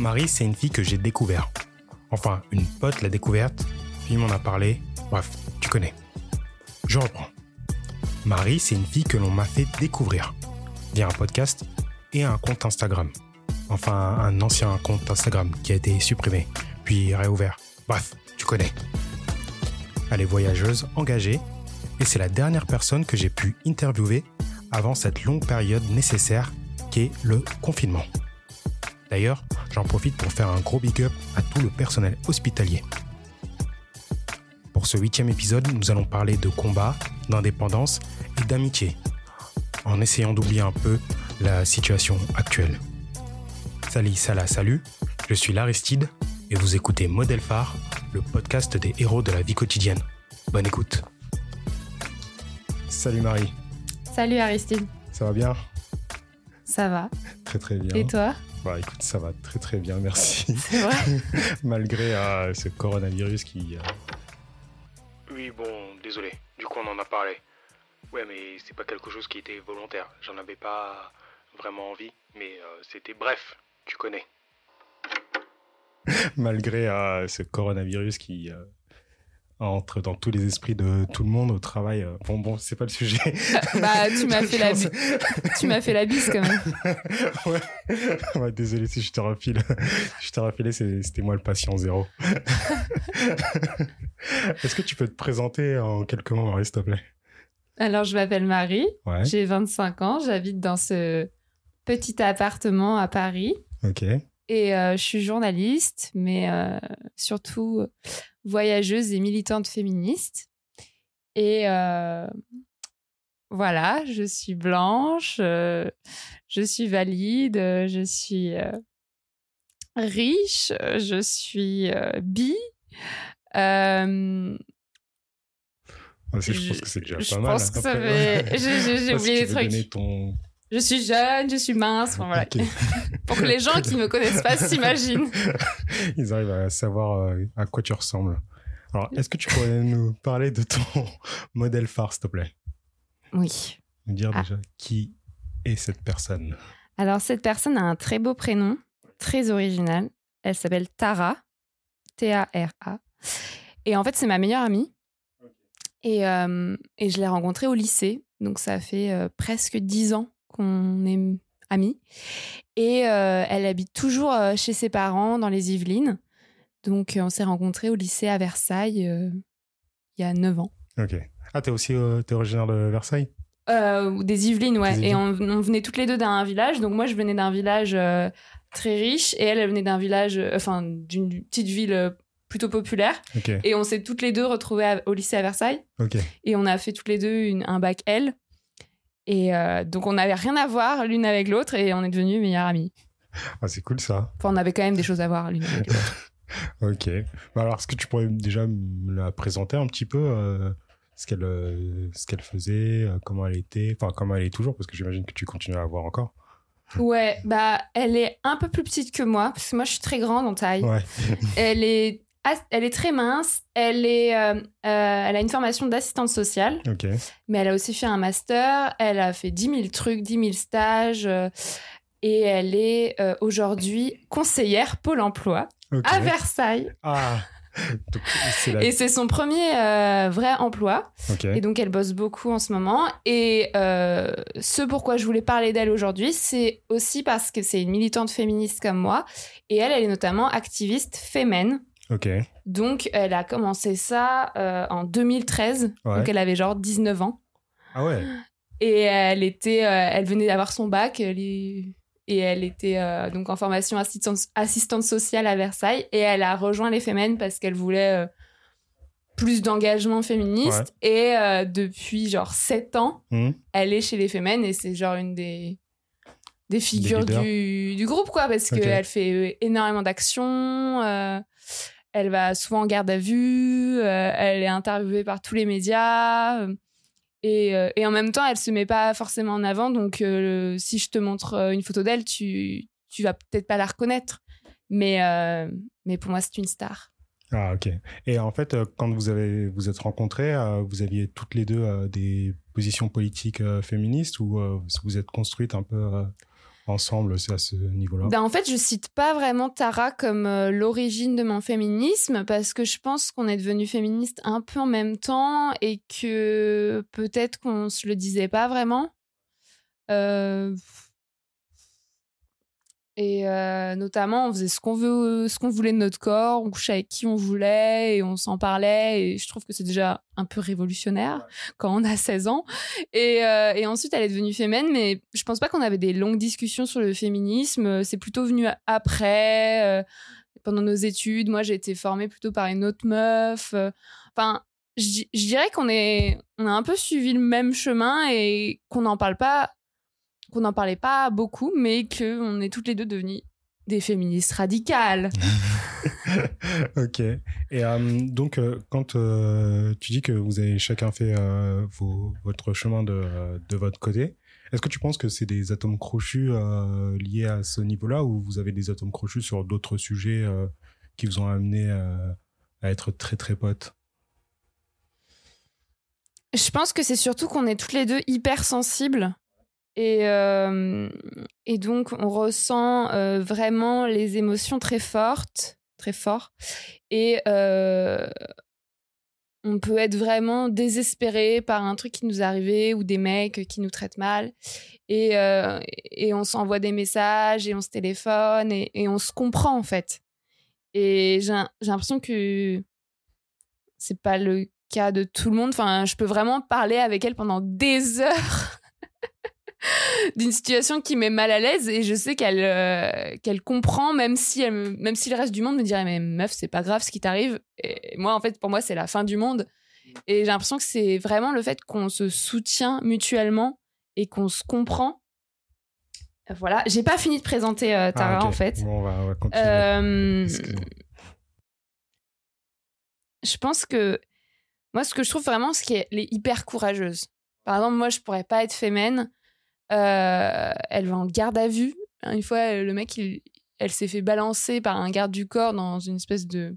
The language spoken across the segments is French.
Marie, c'est une fille que j'ai découvert. Enfin, une pote l'a découverte, puis m'en a parlé. Bref, tu connais. Je reprends. Marie, c'est une fille que l'on m'a fait découvrir via un podcast et un compte Instagram. Enfin, un ancien compte Instagram qui a été supprimé, puis réouvert. Bref, tu connais. Elle est voyageuse, engagée, et c'est la dernière personne que j'ai pu interviewer avant cette longue période nécessaire qu'est le confinement. D'ailleurs, j'en profite pour faire un gros big up à tout le personnel hospitalier. Pour ce huitième épisode, nous allons parler de combat, d'indépendance et d'amitié, en essayant d'oublier un peu la situation actuelle. Salut, salah, salut, je suis Laristide et vous écoutez Modèle Phare, le podcast des héros de la vie quotidienne. Bonne écoute. Salut Marie. Salut Aristide. Ça va bien? Ça va. Très très bien. Et toi? Bah écoute, ça va très très bien, merci. C'est vrai Malgré euh, ce coronavirus qui... euh, Oui, bon, désolé. Du coup, on en a parlé. Ouais, mais c'est pas quelque chose qui était volontaire. J'en avais pas vraiment envie, mais euh, c'était bref, tu connais. malgré euh, ce coronavirus qui euh, entre dans tous les esprits de tout le monde au travail. euh, bon, bon, c'est pas le sujet. Bah, tu m'as fait la bi- tu m'as fait la bise quand même. ouais. Ouais, désolé si je te refile. je te refilé, c'est- c'était moi le patient zéro. Est-ce que tu peux te présenter en quelques mots, Marie, s'il te plaît? Alors, je m'appelle Marie, Ouais. j'ai 25 ans, j'habite dans ce petit appartement à Paris Ok. Et euh, je suis journaliste, mais euh, surtout voyageuse et militante féministe. Et euh, voilà, je suis blanche, euh, je suis valide, euh, je suis euh, riche, euh, je suis euh, bi. Euh, c'est- je Je- pense que c'est déjà je pas mal. pense hein, que ça après. fait- j'ai- oublié veux trucs. donner ton... je suis jeune, je suis mince, enfin, voilà. Ok. Pour que les gens qui ne me connaissent pas s'imaginent. Ils arrivent à savoir euh, à quoi tu ressembles. Alors, est-ce que tu pourrais nous parler de ton modèle phare, s'il te plaît? Oui. Nous dire Ah. déjà qui est cette personne Alors, cette personne a un très beau prénom, très original. Elle s'appelle Tara. T-A-R-A. Et en fait, c'est ma meilleure amie. Et, euh, et je l'ai rencontrée au lycée. Donc, ça fait euh, presque dix ans qu'on est amis. Et euh, elle habite toujours euh, chez ses parents dans les Yvelines. Donc, euh, on s'est rencontrés au lycée à Versailles il y a neuf ans. Ok. Ah, t'es aussi t'es originaire de Versailles? Euh, des Yvelines, ouais. Des Et on, on venait toutes les deux d'un village. Donc moi, je venais d'un village euh, très riche et elle, elle venait d'un village, euh, enfin, d'une petite ville plutôt populaire. Ok. Et on s'est toutes les deux retrouvées à- au lycée à Versailles. Ok. Et on a fait toutes les deux une- un bac L. Et euh, donc on n'avait rien à voir l'une avec l'autre et on est devenues meilleures amies. Ah, c'est cool ça. Enfin, on avait quand même des choses à voir l'une avec l'autre. Ok. Bah, alors, est-ce que tu pourrais déjà me la présenter un petit peu euh, ce qu'elle euh, ce qu'elle faisait, comment elle était, enfin comment elle est toujours, parce que j'imagine que tu continues à la voir encore. Ouais, bah elle est un peu plus petite que moi parce que moi je suis très grande en taille. Ouais. Elle est, elle est très mince. Elle est, euh, euh, elle a une formation d'assistante sociale, mais elle a aussi fait un master. Elle a fait 10 000 trucs, 10 000 stages, euh, et elle est aujourd'hui conseillère Pôle Emploi à Versailles. Ah. Donc, c'est la. Et c'est son premier vrai emploi. Et donc elle bosse beaucoup en ce moment. Et ce pourquoi je voulais parler d'elle aujourd'hui, c'est aussi parce que c'est une militante féministe comme moi. Et elle, elle est notamment activiste fémène. Ok. Donc, elle a commencé ça euh, en 2013. Ouais. Donc, elle avait genre 19 ans. Ah ouais. Et elle était, euh, elle venait d'avoir son bac. elle est- et elle était euh, donc en formation assistante, assistante sociale à Versailles. Et elle a rejoint les Femmes parce qu'elle voulait euh, plus d'engagement féministe. Et euh, depuis genre 7 ans, Hmm. elle est chez les Femmes et c'est genre une des des figures du, du groupe quoi parce Ok. qu'elle fait euh, énormément d'actions euh, elle va souvent en garde à vue euh, elle est interviewée par tous les médias euh, et, euh, et en même temps elle se met pas forcément en avant. Donc si je te montre une photo d'elle tu tu vas peut-être pas la reconnaître. Mais mais pour moi c'est une star. Ah ok. Et en fait, quand vous avez vous êtes rencontrés, vous aviez toutes les deux des positions politiques féministes ou vous êtes construites un peu ensemble à ce niveau-là ben, En fait, je cite pas vraiment Tara comme euh, l'origine de mon féminisme parce que je pense qu'on est devenu féministe un peu en même temps et que peut-être qu'on se le disait pas vraiment. Euh, et euh, notamment, on faisait ce qu'on veut, ce qu'on voulait de notre corps, on couchait avec qui on voulait et on s'en parlait. Et je trouve que c'est déjà un peu révolutionnaire quand on a 16 ans. Et, euh, et, ensuite, elle est devenue féminine, mais je pense pas qu'on avait des longues discussions sur le féminisme. C'est plutôt venu après, euh, pendant nos études. Moi, j'ai été formée plutôt par une autre meuf. Enfin, je, je dirais qu'on est, on a un peu suivi le même chemin et qu'on n'en parle pas qu'on n'en parlait pas beaucoup, mais qu'on est toutes les deux devenues des féministes radicales. ok. Et euh, donc, euh, quand euh, tu dis que vous avez chacun fait votre chemin de, de votre côté, est-ce que tu penses que c'est des atomes crochus liés à ce niveau-là ou vous avez des atomes crochus sur d'autres sujets qui vous ont amené à être très très potes? Je pense que c'est surtout qu'on est toutes les deux hyper sensibles et, euh, et donc, on ressent euh, vraiment les émotions très fortes, très fort. Et euh, on peut être vraiment désespéré par un truc qui nous est arrivé ou des mecs qui nous traitent mal. Et, et on s'envoie des messages et on se téléphone et, et on se comprend en fait. Et j'ai l'impression que c'est pas le cas de tout le monde. Enfin, je peux vraiment parler avec elle pendant des heures d'une situation qui met mal à l'aise et je sais qu'elle euh, qu'elle comprend même si elle, même si le reste du monde me dirait mais meuf c'est pas grave ce qui t'arrive. Et moi en fait pour moi c'est la fin du monde. Et j'ai l'impression que c'est vraiment le fait qu'on se soutient mutuellement et qu'on se comprend. Voilà. J'ai pas fini de présenter euh, Tara ah, en fait. Bon, on va, on va continuer. Euh, je pense que moi ce que je trouve vraiment c'est qu'elle est hyper courageuse par exemple moi je pourrais pas être fémène euh, elle va en garde à vue. Une fois, le mec, il, elle s'est fait balancer par un garde du corps dans une espèce de.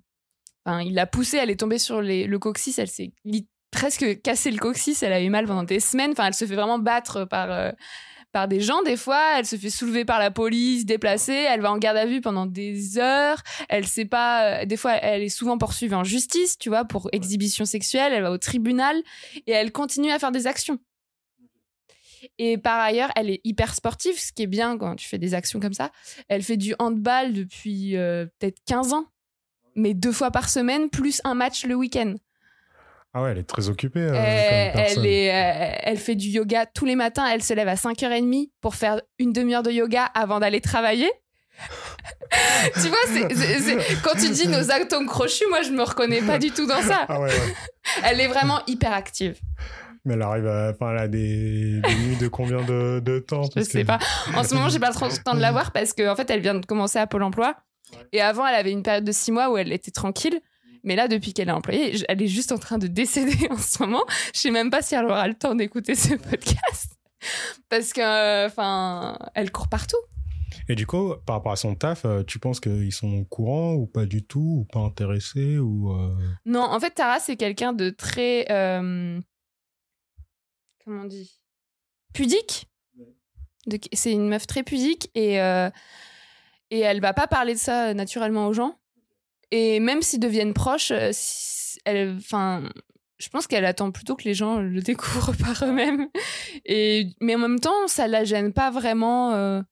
Enfin, il l'a poussée, elle est tombée sur les, le coccyx, elle s'est presque cassé le coccyx, elle a eu mal pendant des semaines. Enfin, elle se fait vraiment battre par. Euh, par des gens des fois, elle se fait soulever par la police, déplacer, elle va en garde à vue pendant des heures, elle sait pas, euh, des fois elle est souvent poursuivie en justice, tu vois, pour exhibition sexuelle, elle va au tribunal et elle continue à faire des actions. Et par ailleurs, elle est hyper sportive, ce qui est bien quand tu fais des actions comme ça. Elle fait du handball depuis euh, peut-être 15 ans, mais deux fois par semaine, plus un match le week-end. Ah ouais, elle est très occupée. Euh, elle, est, euh, elle fait du yoga tous les matins. Elle se lève à 5h30 pour faire une demi-heure de yoga avant d'aller travailler. tu vois, quand tu dis nos atomes crochus, moi je me reconnais pas du tout dans ça. Ah ouais, ouais. Elle est vraiment hyper active. Mais elle arrive à, enfin, elle a des, nuits de combien de, de temps? Je sais pas. En ce moment, j'ai pas trop le temps de la voir parce qu'en en fait, elle vient de commencer à Pôle emploi. Et avant, elle avait une période de six mois où elle était tranquille. Mais là, depuis qu'elle est employée, elle est juste en train de décéder en ce moment. Je sais même pas si elle aura le temps d'écouter ce podcast. Parce que, enfin, elle court partout. Et du coup, par rapport à son taf, euh, tu penses qu'ils sont au courant ou pas du tout, ou pas intéressés ou euh? Non, en fait, Tara, c'est quelqu'un de très. Euh, comment on dit? Pudique? C'est une meuf très pudique et, euh, et elle va pas parler de ça euh, naturellement aux gens. Et même s'ils deviennent proches, euh, elle, enfin, je pense qu'elle attend plutôt que les gens le découvrent par eux-mêmes. Et mais en même temps, ça la gêne pas vraiment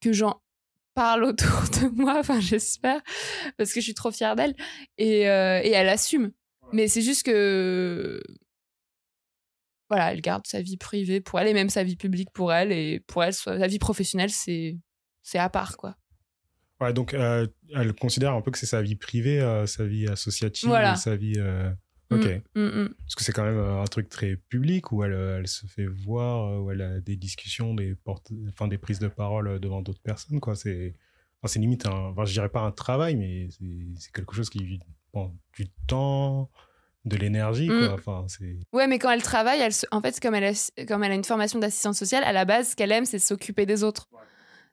que j'en parle autour de moi. Enfin, j'espère parce que je suis trop fière d'elle et, et elle assume. Mais c'est juste que voilà, elle garde sa vie privée pour elle et même sa vie publique pour elle. Et pour elle, sa vie professionnelle, c'est, c'est à part, quoi. Ouais, donc euh, elle considère un peu que c'est sa vie privée, euh, sa vie associative, sa vie. Euh, mm, ok. Mm, mm. Parce que c'est quand même un truc très public où elle, elle se fait voir, où elle a des discussions, des, portes, enfin, des prises de parole devant d'autres personnes, quoi. C'est, c'est limite un. Enfin, je dirais pas un travail, mais c'est, quelque chose qui prend du temps de l'énergie quoi mm. enfin c'est ouais mais quand elle travaille elle en fait comme elle a, comme elle a une formation d'assistante sociale à la base ce qu'elle aime c'est s'occuper des autres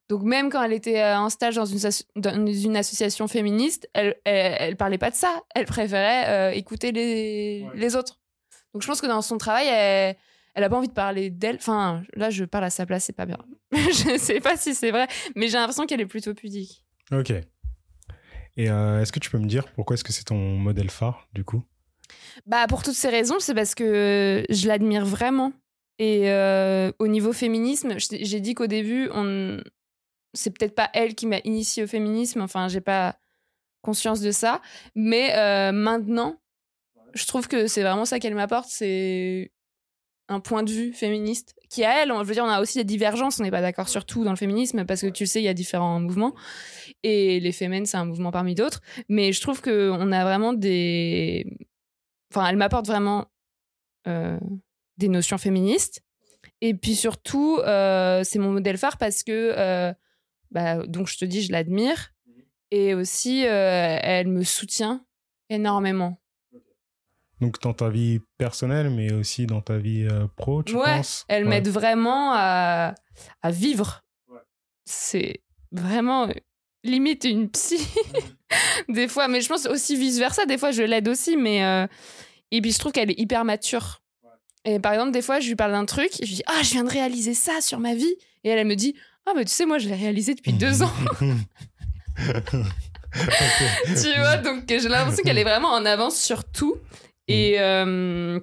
donc même quand elle était euh, en stage dans une, dans une association féministe elle, elle, parlait pas de ça elle préférait euh, écouter les, les autres donc je pense que dans son travail elle, elle a pas envie de parler d'elle. Enfin, là, je parle à sa place, c'est pas bien. je sais pas si c'est vrai, mais j'ai l'impression qu'elle est plutôt pudique. Ok. Et euh, est-ce que tu peux me dire pourquoi est-ce que c'est ton modèle phare, du coup? Bah, pour toutes ces raisons, c'est parce que je l'admire vraiment. Et euh, au niveau féminisme, j'ai dit qu'au début, c'est peut-être pas elle qui m'a initié au féminisme. Enfin, j'ai pas conscience de ça. Mais euh, maintenant, je trouve que c'est vraiment ça qu'elle m'apporte. C'est un point de vue féministe qui à elle, je veux dire, on a aussi des divergences, on n'est pas d'accord sur tout dans le féminisme parce que tu le sais, il y a différents mouvements et les fémènes, c'est un mouvement parmi d'autres. Mais je trouve que on a vraiment des, enfin, elle m'apporte vraiment euh, des notions féministes. Et puis surtout, euh, c'est mon modèle phare parce que, euh, bah, donc je te dis, je l'admire. Et aussi, elle me soutient énormément. Donc dans ta vie personnelle, mais aussi dans ta vie pro, tu ouais, penses? Elle m'aide vraiment à, à vivre. C'est vraiment limite une psy des fois, mais je pense aussi vice versa. Des fois, je l'aide aussi, mais euh, et puis je trouve qu'elle est hyper mature. Et par exemple, des fois, je lui parle d'un truc, et je lui dis ah, je viens de réaliser ça sur ma vie, et elle, elle me dit ah, mais tu sais, moi, je l'ai réalisé depuis deux ans. tu vois, donc j'ai l'impression qu'elle est vraiment en avance sur tout. Et, mm. euh,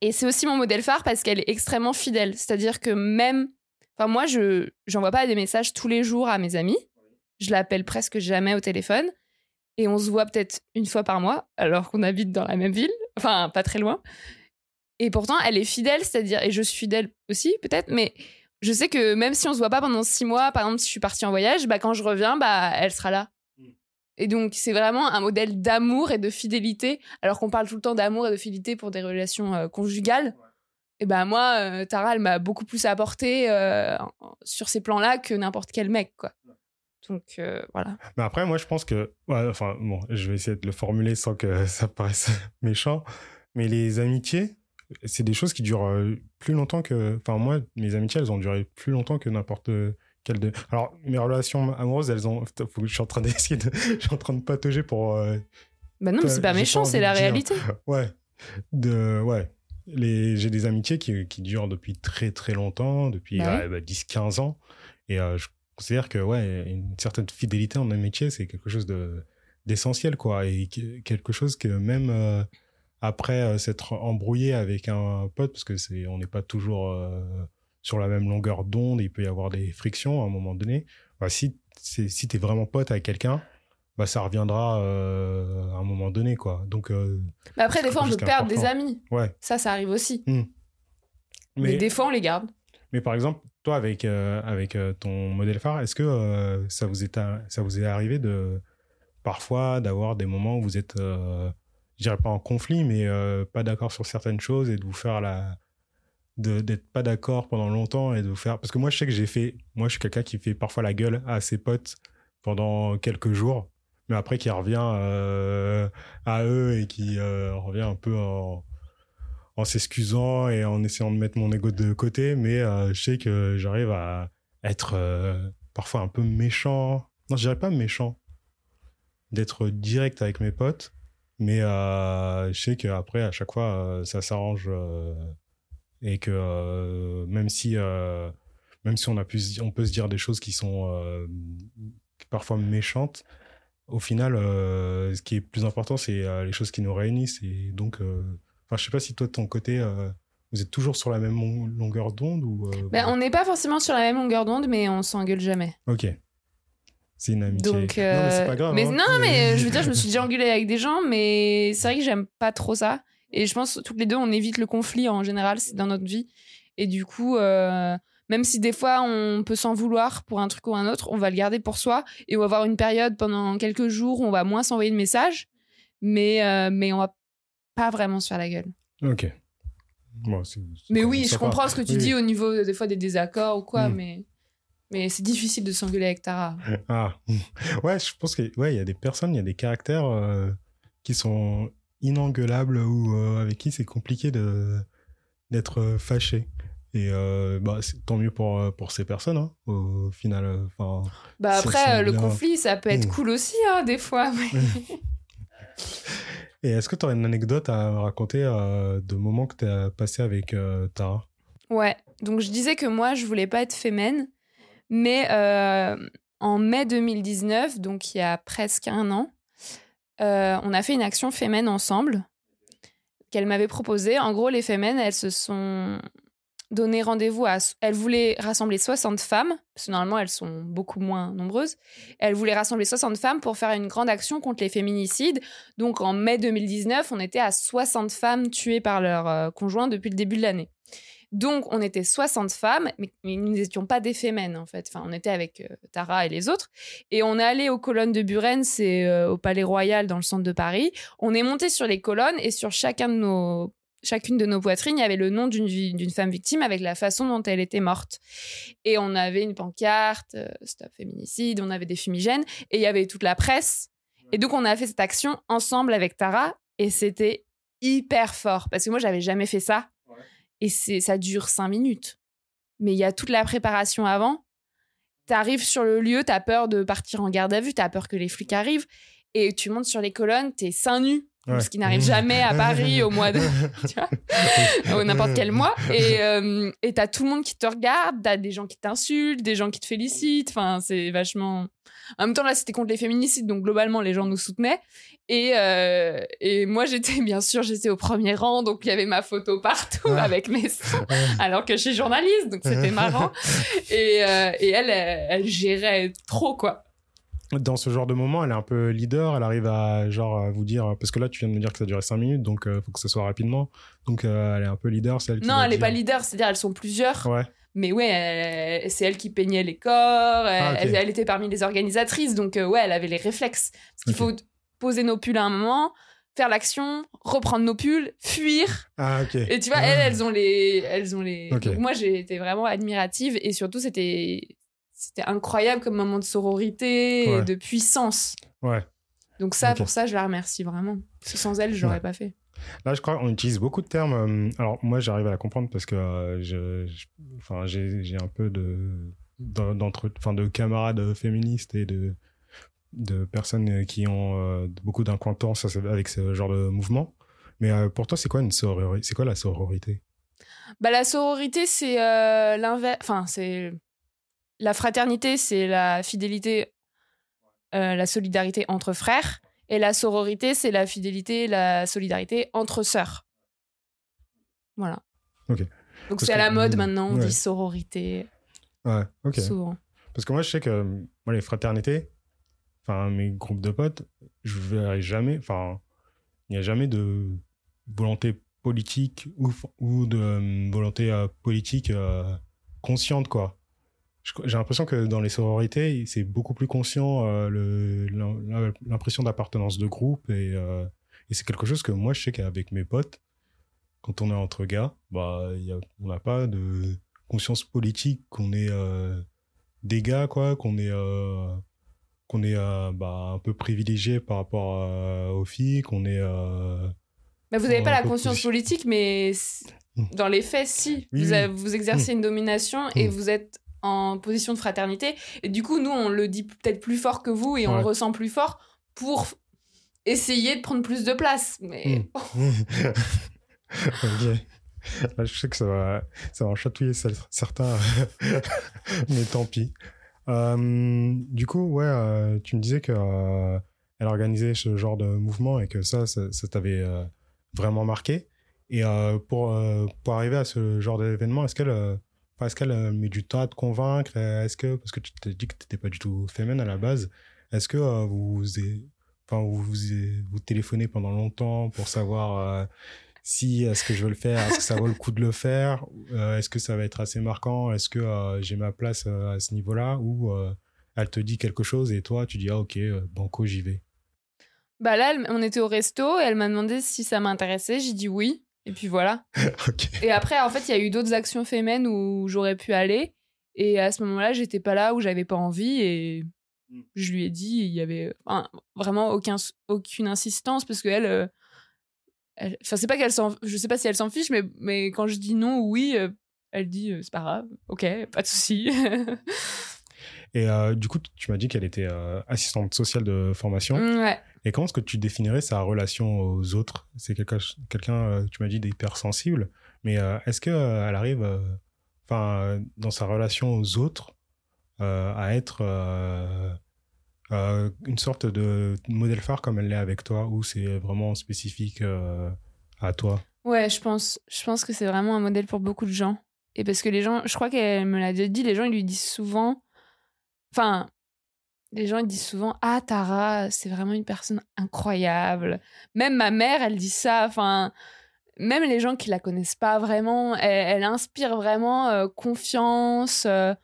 et c'est aussi mon modèle phare parce qu'elle est extrêmement fidèle. C'est-à-dire que même. Enfin, moi, je n'envoie pas des messages tous les jours à mes amis. Je l'appelle presque jamais au téléphone. Et on se voit peut-être une fois par mois, alors qu'on habite dans la même ville. Enfin, pas très loin. Et pourtant, elle est fidèle, c'est-à-dire. Et je suis fidèle aussi, peut-être. Mais je sais que même si on se voit pas pendant six mois, par exemple, si je suis partie en voyage, bah, quand je reviens, bah, elle sera là. Et donc, c'est vraiment un modèle d'amour et de fidélité, alors qu'on parle tout le temps d'amour et de fidélité pour des relations euh, conjugales. Et ben moi, euh, Tara, elle m'a beaucoup plus apporté euh, sur ces plans-là que n'importe quel mec, quoi. Donc voilà. Mais après, moi, je pense que, enfin, bon, je vais essayer de le formuler sans que ça paraisse méchant, mais les amitiés, c'est des choses qui durent plus longtemps que, enfin, moi, mes amitiés, elles ont duré plus longtemps que n'importe de... Alors, mes relations amoureuses, elles ont. Faut que je suis en train d'essayer de. je suis en train de patauger pour. Euh... Bah non, c'est pas méchant, c'est la réalité. Ouais. De... Ouais. Les... J'ai des amitiés qui, qui, durent depuis très très longtemps, depuis bah 10-15 bah, ans. Et euh, je considère que, ouais, une certaine fidélité en amitié, c'est quelque chose de d'essentiel, quoi. Et quelque chose que même euh, après euh, s'être embrouillé avec un pote, parce que c'est on n'est pas toujours sur la même longueur d'onde, il peut y avoir des frictions à un moment donné. Bah, si si tu es vraiment pote avec quelqu'un, bah, ça reviendra euh, à un moment donné. quoi. Donc, euh, Mais après, des fois, on peut perdre des amis. Ouais. Ça, ça arrive aussi. Hmm. Mais, des fois, on les garde. Mais par exemple, toi, avec, euh, avec ton modèle phare, est-ce que ça, vous est ça vous est arrivé de parfois d'avoir des moments où vous êtes, je dirais pas en conflit, mais pas d'accord sur certaines choses et de vous faire la, d'être pas d'accord pendant longtemps et de faire parce que moi je sais que j'ai fait moi je suis quelqu'un qui fait parfois la gueule à ses potes pendant quelques jours mais après qui revient euh, à eux et qui euh, revient un peu en, en s'excusant et en essayant de mettre mon ego de côté mais euh, je sais que j'arrive à être parfois un peu méchant. Non je dirais pas méchant. D'être direct avec mes potes mais je sais qu'après à chaque fois ça s'arrange et que euh, même si euh, même si on a on peut se dire des choses qui sont euh, parfois méchantes au final ce qui est plus important c'est les choses qui nous réunissent. Et donc enfin je sais pas si toi de ton côté vous êtes toujours sur la même longueur d'onde ou ben, on n'est pas forcément sur la même longueur d'onde mais on s'engueule jamais ok c'est une amitié. Donc, Non, mais c'est pas grave. Mais, hein. Non, mais je veux dire, je me suis déjà engueulée avec des gens, mais c'est vrai que j'aime pas trop ça. Et je pense toutes les deux, on évite le conflit en général, c'est dans notre vie. Et du coup, euh, même si des fois on peut s'en vouloir pour un truc ou un autre, on va le garder pour soi et on va avoir une période pendant quelques jours où on va moins s'envoyer de messages, mais, euh, mais on va pas vraiment se faire la gueule. Ok. mais oui, je comprends ce que tu dis au niveau des fois des désaccords ou quoi, hmm. mais mais c'est difficile de s'engueuler avec Tara. Ah, ouais, je pense que ouais, il y a des personnes, il y a des caractères euh, qui sont inengueulable ou euh, avec qui c'est compliqué de d'être euh, fâché. Et euh, bah, tant mieux pour, pour ces personnes, hein, au final. bah après, le conflit, ça peut être mmh. cool aussi, hein, des fois. Et est-ce que tu aurais une anecdote à raconter de moments que tu as passé avec Tara? Ouais, donc je disais que moi, je voulais pas être fémène, mais euh, en mai 2019, donc il y a presque un an, euh, on a fait une action fémène ensemble qu'elle m'avait proposée. En gros, les fémènes, elles se sont donné rendez-vous à. Elles voulaient rassembler 60 femmes, parce que normalement, elles sont beaucoup moins nombreuses. Elles voulaient rassembler 60 femmes pour faire une grande action contre les féminicides. Donc en mai 2019, on était à 60 femmes tuées par leur euh, conjoint depuis le début de l'année. Donc, on était 60 femmes, mais nous n'étions pas des fémènes, en fait. Enfin, on était avec euh, Tara et les autres. Et on est allé aux colonnes de Buren, c'est euh, au Palais Royal, dans le centre de Paris. On est monté sur les colonnes et sur chacun de nos chacune de nos poitrines, il y avait le nom d'une femme victime avec la façon dont elle était morte. Et on avait une pancarte, euh, stop féminicide, on avait des fumigènes, et il y avait toute la presse. Et donc, on a fait cette action ensemble avec Tara, et c'était hyper fort, parce que moi, j'avais jamais fait ça et ça dure cinq minutes. Mais il y a toute la préparation avant. Tu arrives sur le lieu, tu as peur de partir en garde à vue, tu as peur que les flics arrivent, et tu montes sur les colonnes, tu es seins nus. Ce qui n'arrive jamais à Paris au mois de. tu vois, n'importe quel mois. Et euh, tu as tout le monde qui te regarde, tu as des gens qui t'insultent, des gens qui te félicitent. Enfin, c'est vachement. En même temps, là, c'était contre les féminicides, donc globalement, les gens nous soutenaient. Et, euh, et moi, j'étais, bien sûr, j'étais au premier rang, donc il y avait ma photo partout avec mes sons, alors que je suis journaliste, donc c'était marrant. Et, euh, et elle, elle, gérait trop, quoi dans ce genre de moment, elle est un peu leader, elle arrive à genre vous dire parce que là tu viens de me dire que ça durait 5 minutes donc il euh, faut que ça soit rapidement. Donc elle est un peu leader, celle qui Non, elle est pas leader, c'est-à-dire elles sont plusieurs. Ouais. Mais ouais, c'est elle qui peignait les corps, ah, elle, était parmi les organisatrices, donc euh, ouais, elle avait les réflexes. Parce qu'il faut poser nos pulls à un moment, faire l'action, reprendre nos pulls, fuir. Ah, ok. Et tu vois, elles, elles ont les. Elles ont les... Donc moi, j'ai été vraiment admirative et surtout, c'était c'était incroyable comme moment de sororité et de puissance. Ouais. Donc ça, pour ça, je la remercie vraiment. sans elle, je l'aurais pas fait. Là, je crois qu'on utilise beaucoup de termes. Euh, alors, moi, j'arrive à la comprendre parce que euh, je, enfin, j'ai un peu de, d'entre, enfin, de camarades féministes et de, de personnes qui ont euh, beaucoup d'incointance avec ce genre de mouvement. Mais pour toi, c'est quoi une sororité C'est quoi la sororité? Bah, La sororité, c'est l'inverse. Enfin, c'est. La fraternité, c'est la fidélité, la solidarité entre frères. Et la sororité, c'est la fidélité, la solidarité entre sœurs. Voilà. Ok. Donc c'est à la mode maintenant, on dit sororité. Ouais, ok. Souvent. Parce que moi, je sais que moi, les fraternités, enfin, mes groupes de potes, je verrai jamais, enfin, il n'y a jamais de volonté politique ou, ou de euh, volonté euh, politique euh, consciente, quoi j'ai l'impression que dans les sororités, c'est beaucoup plus conscient euh, l'impression d'appartenance de groupe et, euh, et c'est quelque chose que moi je sais qu'avec mes potes, quand on est entre gars, bah y a, on n'a pas de conscience politique, qu'on est euh, des gars quoi, qu'on est qu'on est bah, un peu privilégié par rapport aux filles, qu'on est mais vous n'avez pas la conscience politique, mais mmh. dans les faits, si. vous, vous, exercez mmh. une domination et mmh. vous êtes en position de fraternité. Et du coup, nous, on le dit peut-être plus fort que vous et on le ressent plus fort pour essayer de prendre plus de place. Mais. Hmm. je sais que ça va, ça va en chatouiller certains, mais tant pis. Euh, du coup, ouais, euh, tu me disais que euh, elle organisait ce genre de mouvement et que ça, ça, t'avait vraiment marqué. Et pour, pour arriver à ce genre d'événement, est-ce qu'elle est-ce qu'elle mis du temps à te convaincre. Est-ce que, parce que tu t'es dit que tu n'étais pas du tout féminin à la base, est-ce que euh, vous, vous, téléphonez pendant longtemps pour savoir euh, si est-ce que je veux le faire, est-ce que ça vaut le coup de le faire, euh, est-ce que ça va être assez marquant, est-ce que j'ai ma place à ce niveau-là, ou elle te dit quelque chose et toi tu dis ah ok banco j'y vais. Bah là on était au resto et elle m'a demandé si ça m'intéressait, j'ai dit oui. Et puis voilà. Et après, en fait, il y a eu d'autres actions féminines où j'aurais pu aller. Et à ce moment-là, j'étais pas là, où j'avais pas envie. Et hmm. je lui ai dit, il y avait vraiment aucun, aucune insistance parce qu'elle. Euh, enfin, c'est pas qu'elle s'en. Je sais pas si elle s'en fiche, mais, mais quand je dis non ou oui, euh, elle dit euh, c'est pas grave, ok, pas de souci. Et du coup, tu m'as dit qu'elle était assistante sociale de formation. Ouais. Et comment est-ce que tu définirais sa relation aux autres? C'est quelqu'un, quelqu'un, euh, tu m'as dit, d'hypersensible. Mais est-ce que elle arrive, enfin, dans sa relation aux autres, à être une sorte de modèle phare comme elle l'est avec toi, ou c'est vraiment spécifique à toi? Ouais, je pense, je pense que c'est vraiment un modèle pour beaucoup de gens. Et parce que les gens, je crois qu'elle me l'a dit, les gens ils lui disent souvent, enfin, les gens disent souvent, ah Tara, c'est vraiment une personne incroyable. Même ma mère, elle dit ça. Enfin, même les gens qui la connaissent pas vraiment, elle, inspire vraiment euh, confiance. Euh,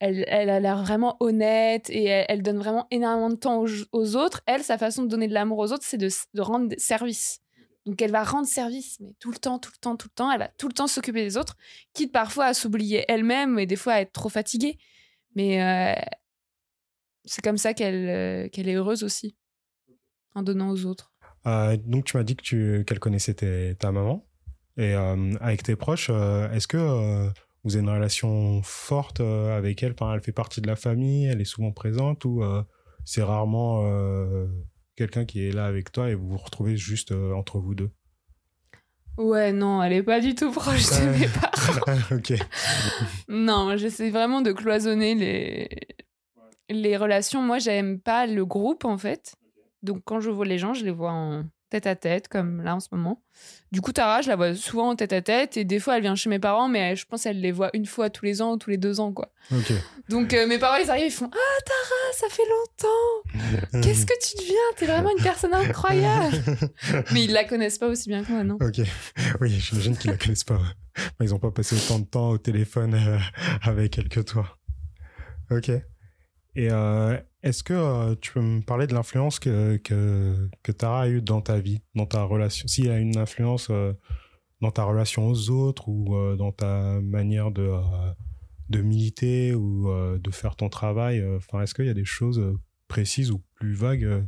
elle, elle, a l'air vraiment honnête et elle, donne vraiment énormément de temps aux, autres. Elle, sa façon de donner de l'amour aux autres, c'est de, de rendre service. Donc elle va rendre service, mais tout le temps, tout le temps, tout le temps. Elle va tout le temps s'occuper des autres, quitte parfois à s'oublier elle-même et des fois à être trop fatiguée. Mais euh, c'est comme ça qu'elle euh, qu'elle est heureuse aussi, en donnant aux autres. Euh, donc tu m'as dit que tu qu'elle connaissait ta maman et avec tes proches. Est-ce que vous avez une relation forte avec elle? Enfin, Elle fait partie de la famille, elle est souvent présente ou c'est rarement quelqu'un qui est là avec toi et vous vous retrouvez juste euh, entre vous deux? Ouais, non, elle est pas du tout proche de mes parents. ok. non, j'essaie vraiment de cloisonner les, les relations. Moi, j'aime pas le groupe, en fait. Donc, quand je vois les gens, je les vois en tête à tête, comme là en ce moment. Du coup, Tara, je la vois souvent en tête à tête et des fois, elle vient chez mes parents, mais je pense qu'elle les voit une fois tous les ans ou tous les deux ans, quoi. Donc, euh, mes parents, ils arrivent, ils font Ah, Tara, ça fait longtemps Qu'est-ce que tu deviens? T'es vraiment une personne incroyable Mais ils la connaissent pas aussi bien que moi, non Ok. Oui, j'imagine qu'ils la connaissent pas. Ils n'ont pas passé autant de temps au téléphone euh, avec elle que toi. Ok. Et euh, est-ce que euh, tu peux me parler de l'influence que, que, que Tara a eue dans ta vie, dans ta relation? S'il y a une influence euh, dans ta relation aux autres ou dans ta manière de, de militer ou de faire ton travail, enfin, est-ce qu'il y a des choses précises ou plus vagues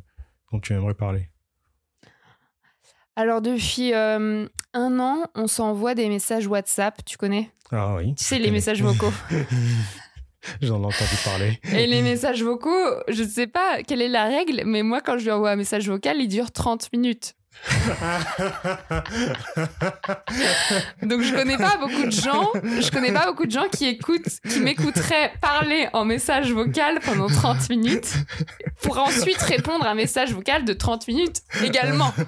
dont tu aimerais parler? Alors depuis un an, on s'envoie des messages WhatsApp, tu connais? Ah oui. Tu sais, les messages vocaux. J'en ai entendu parler. Et les messages vocaux, je ne sais pas quelle est la règle, mais moi, quand je lui envoie un message vocal, il dure 30 minutes. Donc je connais pas beaucoup de gens, je connais pas beaucoup de gens qui écoutent, qui m'écouteraient parler en message vocal pendant 30 minutes pour ensuite répondre à un message vocal de 30 minutes également.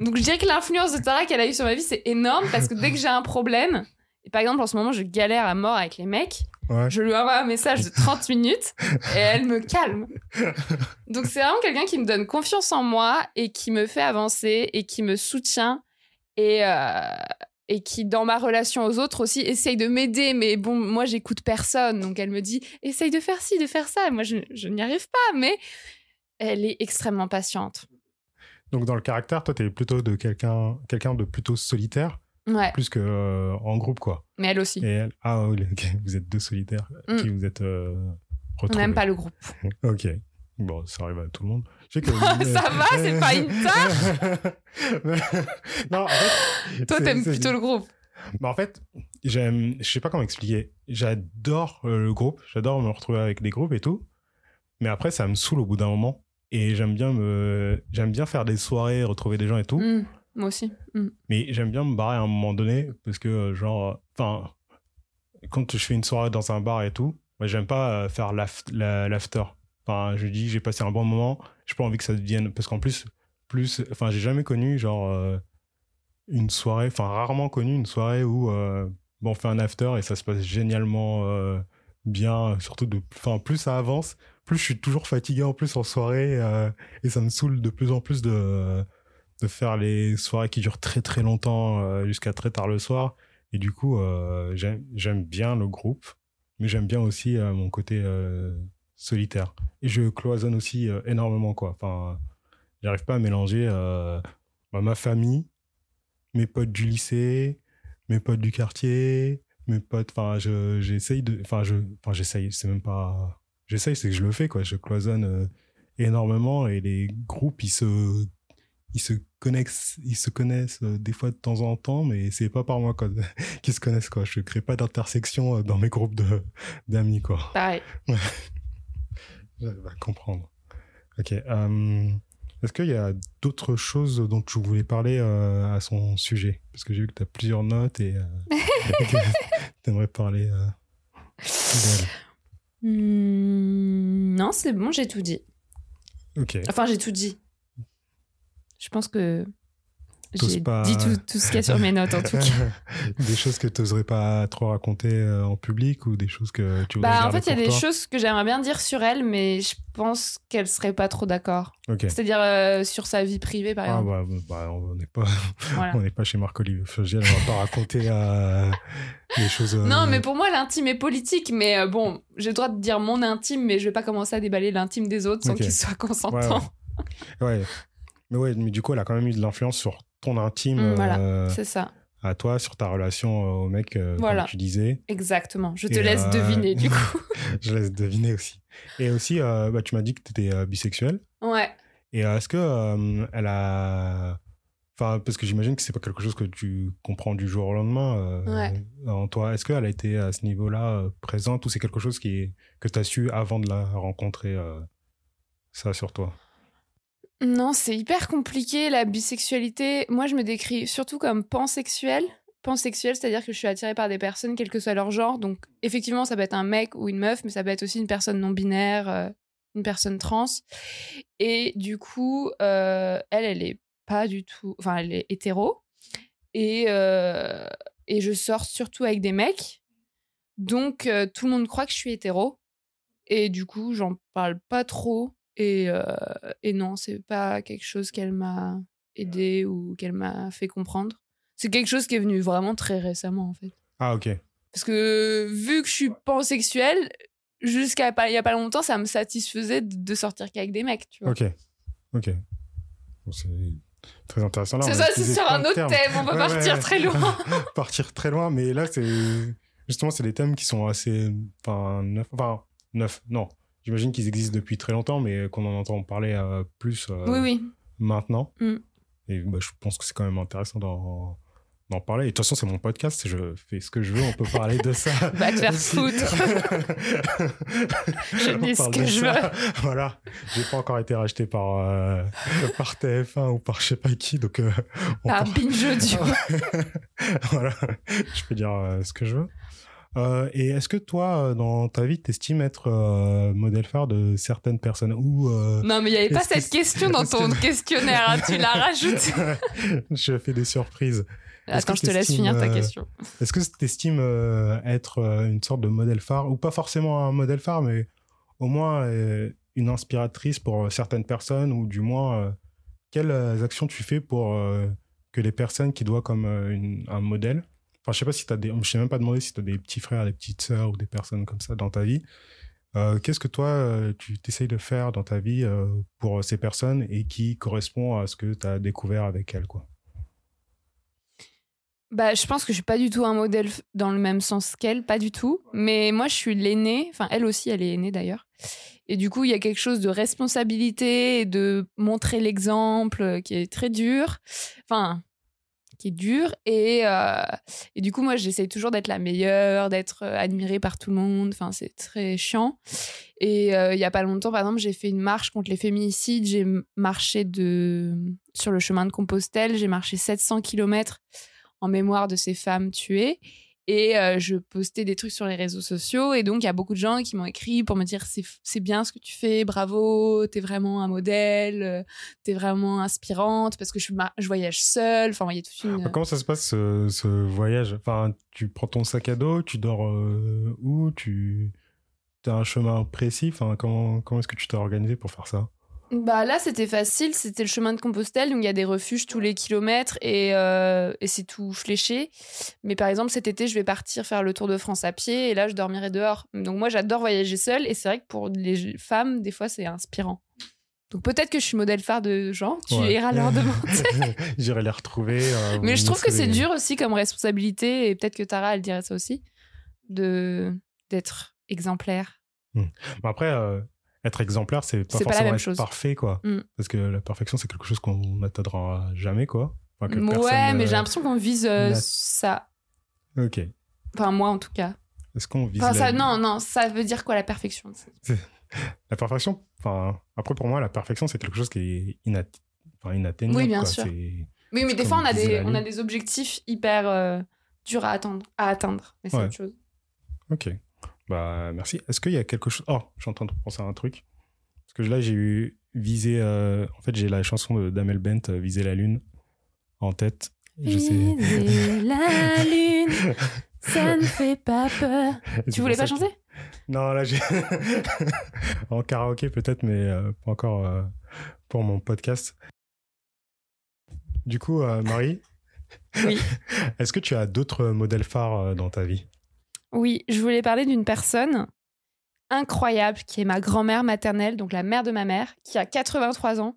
Donc je dirais que l'influence de Tara qu'elle a eu sur ma vie c'est énorme parce que dès que j'ai un problème, par exemple, en ce moment, je galère à mort avec les mecs. Je lui envoie un message de 30 minutes et elle me calme. Donc, c'est vraiment quelqu'un qui me donne confiance en moi et qui me fait avancer et qui me soutient et, euh, et qui, dans ma relation aux autres aussi, essaye de m'aider. Mais bon, moi, j'écoute personne. Donc, elle me dit essaye de faire ci, de faire ça. Et moi, je, je n'y arrive pas, mais elle est extrêmement patiente. Donc, dans le caractère, toi, tu es plutôt de quelqu'un quelqu'un de plutôt solitaire plus que euh, en groupe quoi. Mais elle aussi. Et ah oui, vous êtes deux solitaires mm. qui vous êtes euh, retrouvés. On n'aime pas le groupe. ok. Bon, ça arrive à tout le monde. ça va, c'est pas une tâche. non, en fait, Toi, t'aimes plutôt le groupe. Bah, en fait, j'aime, je sais pas comment expliquer. J'adore euh, le groupe, j'adore me retrouver avec des groupes et tout. Mais après, ça me saoule au bout d'un moment. Et j'aime bien me, j'aime bien faire des soirées, retrouver des gens et tout. Mm. Moi aussi. Mm. Mais j'aime bien me barrer à un moment donné parce que, euh, genre, enfin, quand je fais une soirée dans un bar et tout, moi, j'aime pas euh, faire l'after. Enfin, je dis, j'ai passé un bon moment, j'ai pas envie que ça devienne. Parce qu'en plus, plus, enfin, j'ai jamais connu, genre, euh, une soirée, enfin, rarement connu une soirée où, bon, on fait un after et ça se passe génialement bien, surtout de, enfin, plus ça avance, plus je suis toujours fatigué en plus en soirée et ça me saoule de plus en plus de de faire les soirées qui durent très très longtemps euh, jusqu'à très tard le soir. Et du coup, euh, j'aime bien le groupe, mais j'aime bien aussi euh, mon côté solitaire. Et je cloisonne aussi énormément, quoi. Enfin, j'arrive pas à mélanger bah, ma famille, mes potes du lycée, mes potes du quartier, mes potes. Enfin, j'essaye de. Enfin, je, enfin, j'essaye. C'est même pas. J'essaye, c'est que je le fais, quoi. Je cloisonne énormément et les groupes, ils se ils se connaissent, ils se connaissent euh, des fois de temps en temps, mais c'est pas par moi qu'ils se connaissent quoi. Je crée pas d'intersection euh, dans mes groupes de d'amis quoi. Pareil. J'arrive à comprendre. Ok. Euh, Est-ce qu'il y a d'autres choses dont tu voulais parler euh, à son sujet? Parce que j'ai vu que tu as plusieurs notes et euh, tu aimerais parler. Hmm, non, c'est bon, j'ai tout dit. Ok. Enfin, j'ai tout dit. Je pense que j'ai pas- dit tout, tout ce qu'il y a sur mes notes, en tout cas. des choses que tu n'oserais pas trop raconter euh, en public ou des choses que tu voudrais Bah, en fait, il y a des choses que j'aimerais bien dire sur elle, mais je pense qu'elle serait pas trop d'accord. Ok. C'est-à-dire euh, sur sa vie privée, par Ah exemple. bah, bah, on n'est pas, Voilà. on n'est pas chez Marc-Olivier Fogiel, on va pas raconter euh, des choses. euh, Non, mais pour moi, l'intime est politique. Mais bon, j'ai le droit de dire mon intime, mais je vais pas commencer à déballer l'intime des autres sans Ok. qu'ils soient Ouais, consentants. ouais. Ouais. Mais ouais, mais du coup, elle a quand même eu de l'influence sur ton intime Mm, voilà. euh, C'est ça, à toi, sur ta relation euh, au mec, euh, Voilà. comme tu disais. exactement. Je te Et, laisse euh, deviner, du coup. Je laisse deviner aussi. Et aussi, euh, bah, tu m'as dit que tu étais bisexuel. Ouais. Et est-ce que elle a. Enfin, parce que j'imagine que c'est pas quelque chose que tu comprends du jour au lendemain Ouais. en toi. Est-ce qu'elle a été à ce niveau-là présente ou c'est quelque chose qui est, que tu as su avant de la rencontrer, ça sur toi? Non, c'est hyper compliqué la bisexualité. Moi, je me décris surtout comme pansexuelle. Pansexuelle, c'est-à-dire que je suis attirée par des personnes, quel que soit leur genre. Donc, effectivement, ça peut être un mec ou une meuf, mais ça peut être aussi une personne non binaire, euh, une personne trans. Et du coup, euh, elle, elle est pas du tout. Enfin, elle est hétéro. Et, euh, et je sors surtout avec des mecs. Donc, tout le monde croit que je suis hétéro. Et du coup, j'en parle pas trop. Et, euh, et non, c'est pas quelque chose qu'elle m'a aidé ou qu'elle m'a fait comprendre. C'est quelque chose qui est venu vraiment très récemment, en fait. Ah, ok. Parce que vu que je suis pansexuelle, jusqu'à il y a pas longtemps, ça me satisfaisait de, sortir qu'avec des mecs, tu vois. Ok. Ok. Bon, c'est très intéressant. C'est ça, c'est sur un autre termes. thème, on Ouais, partir ouais. très loin. partir très loin, mais là, c'est justement, c'est des thèmes qui sont assez, enfin, neufs, enfin, neufs, non. J'imagine qu'ils existent depuis très longtemps, mais qu'on en entend parler euh, plus euh, Oui, oui. maintenant. Mm. Et bah, je pense que c'est quand même intéressant d'en d'en parler. Et de toute façon, c'est mon podcast, je fais ce que je veux, on peut parler de ça. Va te faire foutre. Je dis ce parle que je ça. Voilà. J'ai pas encore été racheté par, euh, par TF1 ou par je sais pas qui, donc euh, on Par peut- binge audio. voilà, je peux dire euh, ce que je veux. Euh, et est-ce que toi, euh, dans ta vie, t'estimes être euh, modèle phare de certaines personnes ou euh, Non, mais il n'y avait pas que cette question dans ton que- questionnaire, hein, tu l'as rajouté. je fais des surprises. Attends, je te laisse t'estimes, finir ta question. Est-ce que tu estimes être une sorte de modèle phare ou pas forcément un modèle phare, mais au moins une inspiratrice pour certaines personnes ou du moins quelles actions tu fais pour que les personnes qui doivent comme une- un modèle Enfin, je sais pas si tu as des. Je sais même pas demandé si tu as des petits frères, des petites sœurs ou des personnes comme ça dans ta vie. Euh, Qu'est-ce que toi, euh, tu t'essayes de faire dans ta vie euh, pour ces personnes et qui correspond à ce que tu as découvert avec elles, quoi? Bah, je pense que je suis pas du tout un modèle dans le même sens qu'elle, pas du tout. Mais moi, je suis l'aînée. Enfin, elle aussi, elle est aînée d'ailleurs. Et du coup, il y a quelque chose de responsabilité et de montrer l'exemple qui est très dur. Enfin, qui est dur. Et, euh, et du coup, moi, j'essaye toujours d'être la meilleure, d'être euh, admirée par tout le monde. Enfin, c'est très chiant. Et euh, il y a pas longtemps, par exemple, j'ai fait une marche contre les féminicides. J'ai marché de... sur le chemin de Compostelle. J'ai marché 700 kilomètres en mémoire de ces femmes tuées. Et euh, je postais des trucs sur les réseaux sociaux. Et donc, il y a beaucoup de gens qui m'ont écrit pour me dire c'est bien ce que tu fais, bravo, t'es vraiment un modèle, euh, t'es vraiment inspirante parce que je, je voyage seule. Enfin, il y a toute une. Comment ça se passe ce, ce voyage? Enfin, tu prends ton sac à dos, tu dors euh, où? Tu as un chemin précis? Enfin, comment comment est-ce que tu t'es organisé pour faire ça? Bah là, c'était facile. C'était le chemin de Compostelle. Donc, il y a des refuges tous les kilomètres et, euh, et c'est tout fléché. Mais par exemple, cet été, je vais partir faire le Tour de France à pied et là, je dormirai dehors. Donc, moi, j'adore voyager seule et c'est vrai que pour les femmes, des fois, c'est inspirant. Donc, peut-être que je suis modèle phare de gens. Tu Ouais. iras leur demander. J'irai les retrouver. euh, Mais je trouve que c'est dur aussi comme responsabilité et peut-être que Tara, elle dirait ça aussi, de d'être exemplaire. Mais Après, euh, être exemplaire, c'est pas C'est pas la forcément même être chose. parfait, quoi. Mm. Parce que la perfection, c'est quelque chose qu'on n'atteindra jamais, quoi. Enfin, que Ouais, mais euh, j'ai l'impression qu'on vise euh, ça. Ok. Enfin, moi en tout cas. Est-ce qu'on vise Enfin, ça, non, non, ça veut dire quoi la perfection? La perfection, enfin, après pour moi, la perfection, c'est quelque chose qui est inat... enfin, inatteignable. Oui, bien quoi. sûr. Oui, mais des fois, on a des, on a des objectifs hyper euh, durs à atteindre, à atteindre. Mais c'est Ouais. autre chose. Ok. Bah, merci. Est-ce qu'il y a quelque chose. Oh, je suis en train de penser à un truc. Parce que là, j'ai eu visé. euh, En fait, j'ai la chanson de Damel Bent, euh, Viser la Lune, en tête. Je sais. Viser la lune, ça ne fait pas peur. Tu voulais pas que- chanter Non, là, j'ai. en karaoké, peut-être, mais euh, pas encore euh, pour mon podcast. Du coup, Marie. Oui. Est-ce que tu as d'autres modèles phares dans ta vie? Oui, je voulais parler d'une personne incroyable qui est ma grand-mère maternelle, donc la mère de ma mère, qui a 83 ans,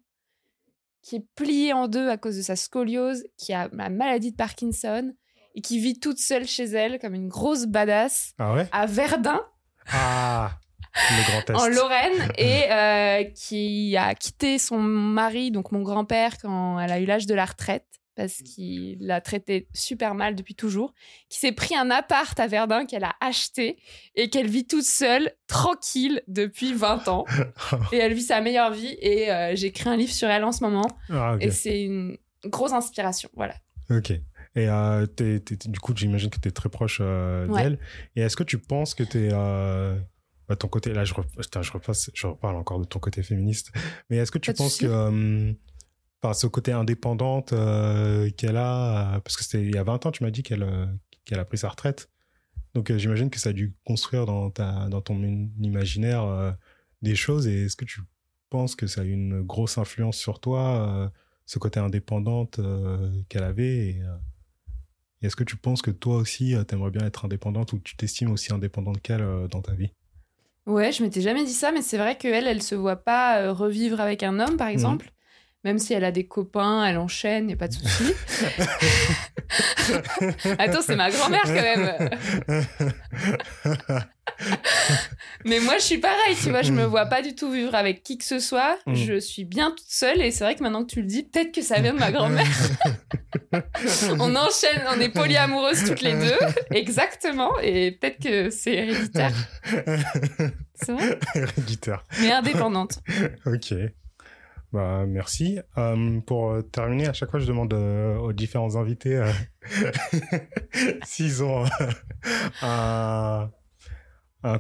qui est pliée en deux à cause de sa scoliose, qui a la maladie de Parkinson et qui vit toute seule chez elle comme une grosse badass Ah ouais? à Verdun, Ah Le Grand Est. en Lorraine, et euh, qui a quitté son mari, donc mon grand-père, quand elle a eu l'âge de la retraite parce qu'il l'a traité super mal depuis toujours, qui s'est pris un appart à Verdun qu'elle a acheté et qu'elle vit toute seule, tranquille, depuis 20 ans. Et elle vit sa meilleure vie et euh, j'ai écrit un livre sur elle en ce moment Ah, et c'est une grosse inspiration, voilà. Ok. Et euh, t'es- t'es- t'es- du coup, j'imagine que tu es très proche euh, Ouais. d'elle. Et est-ce que tu penses que tu es. à ton côté, là, je, repasse, je reparle encore de ton côté féministe. Mais est-ce que tu Pas penses que. Enfin, ce côté indépendante euh, qu'elle a, euh, parce que c'était il y a 20 ans, tu m'as dit qu'elle euh, qu'elle a pris sa retraite. Donc euh, j'imagine que ça a dû construire dans, ta, dans ton imaginaire des choses. Et est-ce que tu penses que ça a eu une grosse influence sur toi, ce côté indépendante qu'elle avait et, et est-ce que tu penses que toi aussi, tu aimerais bien être indépendante ou tu t'estimes aussi indépendante qu'elle dans ta vie? Ouais, je m'étais jamais dit ça, mais c'est vrai qu'elle, elle se voit pas revivre avec un homme, par exemple. Même si elle a des copains, elle enchaîne, y a pas de souci. Attends, c'est ma grand-mère quand même. Mais moi, je suis pareil, tu vois, je me vois pas du tout vivre avec qui que ce soit. Mm. Je suis bien toute seule et c'est vrai que maintenant que tu le dis, peut-être que ça vient de ma grand-mère. on enchaîne, on est polyamoureuses toutes les deux, exactement, et peut-être que c'est héréditaire. C'est vrai, Héréditaire. mais indépendante. Ok. Bah, merci. Euh, pour euh, terminer, à chaque fois, je demande euh, aux différents invités s'ils ont un,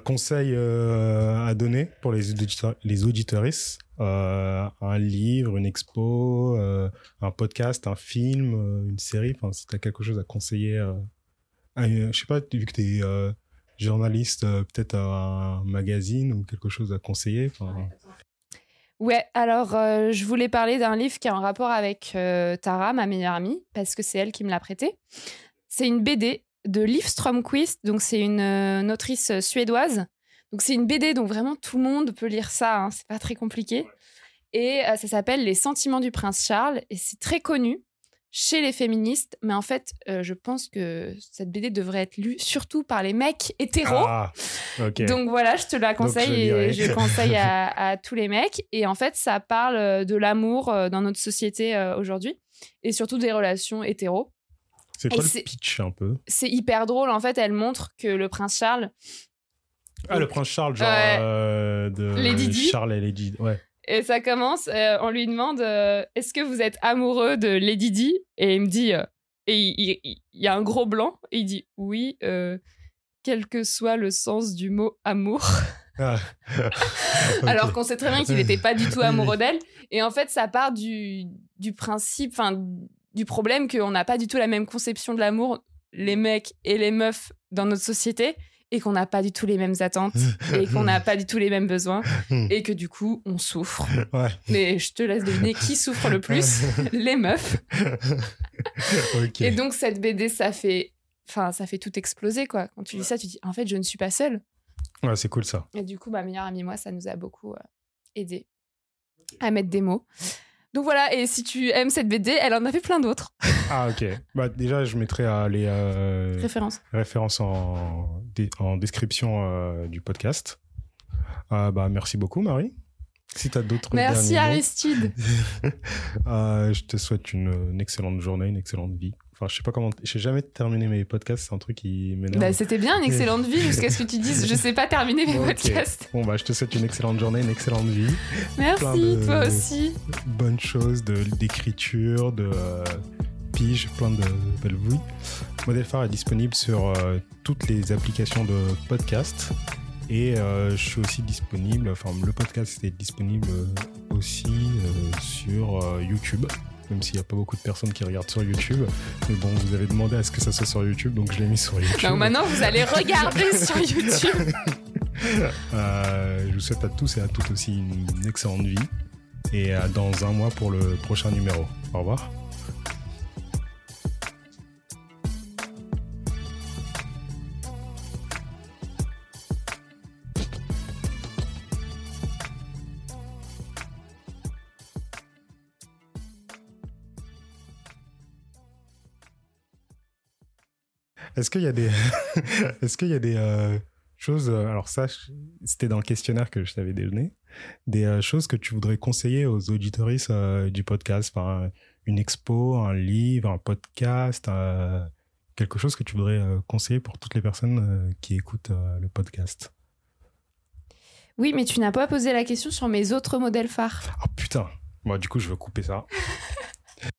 conseil à donner pour les, auditeur- les auditeuristes. Un livre, une expo, un podcast, un film, une série. Enfin, si tu as quelque chose à conseiller. À je sais pas, vu que tu es journaliste, peut-être un magazine ou quelque chose à conseiller. Alors euh, je voulais parler d'un livre qui a un rapport avec euh, Tara, ma meilleure amie, parce que c'est elle qui me l'a prêté. C'est une BD de Liv Strömquist, donc c'est une, euh, une autrice suédoise. Donc c'est une BD, donc vraiment tout le monde peut lire ça, hein, c'est pas très compliqué. Et euh, ça s'appelle Les sentiments du prince Charles, et c'est très connu chez les féministes, mais en fait, euh, je pense que cette BD devrait être lue surtout par les mecs hétéros. Ah. Donc voilà, je te la Donc, je conseille lirai. et je conseille à, à tous les mecs. Et en fait, ça parle euh, de l'amour euh, dans notre société euh, aujourd'hui et surtout des relations hétéros. c'est quoi le pitch un peu? C'est hyper drôle. En fait, elle montre que le prince Charles, Ah, le prince Charles, genre Ouais. euh, de Lady. Charles et Lady. Ouais. Et ça commence, euh, on lui demande euh, Est-ce que vous êtes amoureux de Lady Di? Et il me dit euh, Et il, il- il- il y a un gros blanc. Et il dit Oui, quel que soit le sens du mot amour. Ah. Alors qu'on sait très bien qu'il n'était pas du tout amoureux d'elle. Et en fait, ça part du, du principe, enfin, du problème qu'on n'a pas du tout la même conception de l'amour, les mecs et les meufs dans notre société, et qu'on n'a pas du tout les mêmes attentes, et qu'on n'a pas du tout les mêmes besoins, et que du coup, on souffre. Ouais. Mais je te laisse deviner qui souffre le plus, les meufs. Et donc, cette BD, ça fait. Enfin, ça fait tout exploser, quoi. Quand tu lis ça, tu dis, en fait, je ne suis pas seule. Ouais, c'est cool ça. Et du coup, ma meilleure amie et moi, ça nous a beaucoup euh, aidé à mettre des mots. Donc voilà, et si tu aimes cette BD, elle en avait plein d'autres. Ah, ok. Bah, déjà, je mettrai euh, les euh, Référence. références en, en description euh, du podcast. Euh, bah, merci beaucoup, Marie. Si tu as d'autres Merci. Aristide. Euh, je te souhaite une, une excellente journée, une excellente vie. Enfin, je sais pas comment. J'ai jamais terminé mes podcasts, c'est un truc qui m'énerve. Bah, c'était bien, une excellente vie jusqu'à ce que tu dises je sais pas terminer mes podcasts. Bon, bah, je te souhaite une excellente journée, une excellente vie. Merci, de- toi aussi. Bonnes choses, de- d'écriture, de pige, plein de belles vies. Modèle phare est disponible sur euh, toutes les applications de podcast. Et euh, je suis aussi disponible, enfin, le podcast est disponible euh, aussi sur YouTube. Même s'il n'y a pas beaucoup de personnes qui regardent sur YouTube. Mais bon, vous avez demandé à ce que ça soit sur YouTube, donc je l'ai mis sur YouTube. Donc maintenant, vous allez regarder sur YouTube. Euh, je vous souhaite à tous et à toutes aussi une excellente vie. Et à dans un mois pour le prochain numéro. Au revoir. Est-ce qu'il y a des, est-ce qu'il y a des euh, choses, euh, alors ça, c'était dans le questionnaire que je t'avais donné, des euh, choses que tu voudrais conseiller aux auditoristes du podcast, une expo, un livre, un podcast, quelque chose que tu voudrais conseiller pour toutes les personnes qui écoutent le podcast? Oui, mais tu n'as pas posé la question sur mes autres modèles phares. Oh putain, moi du coup je veux couper ça.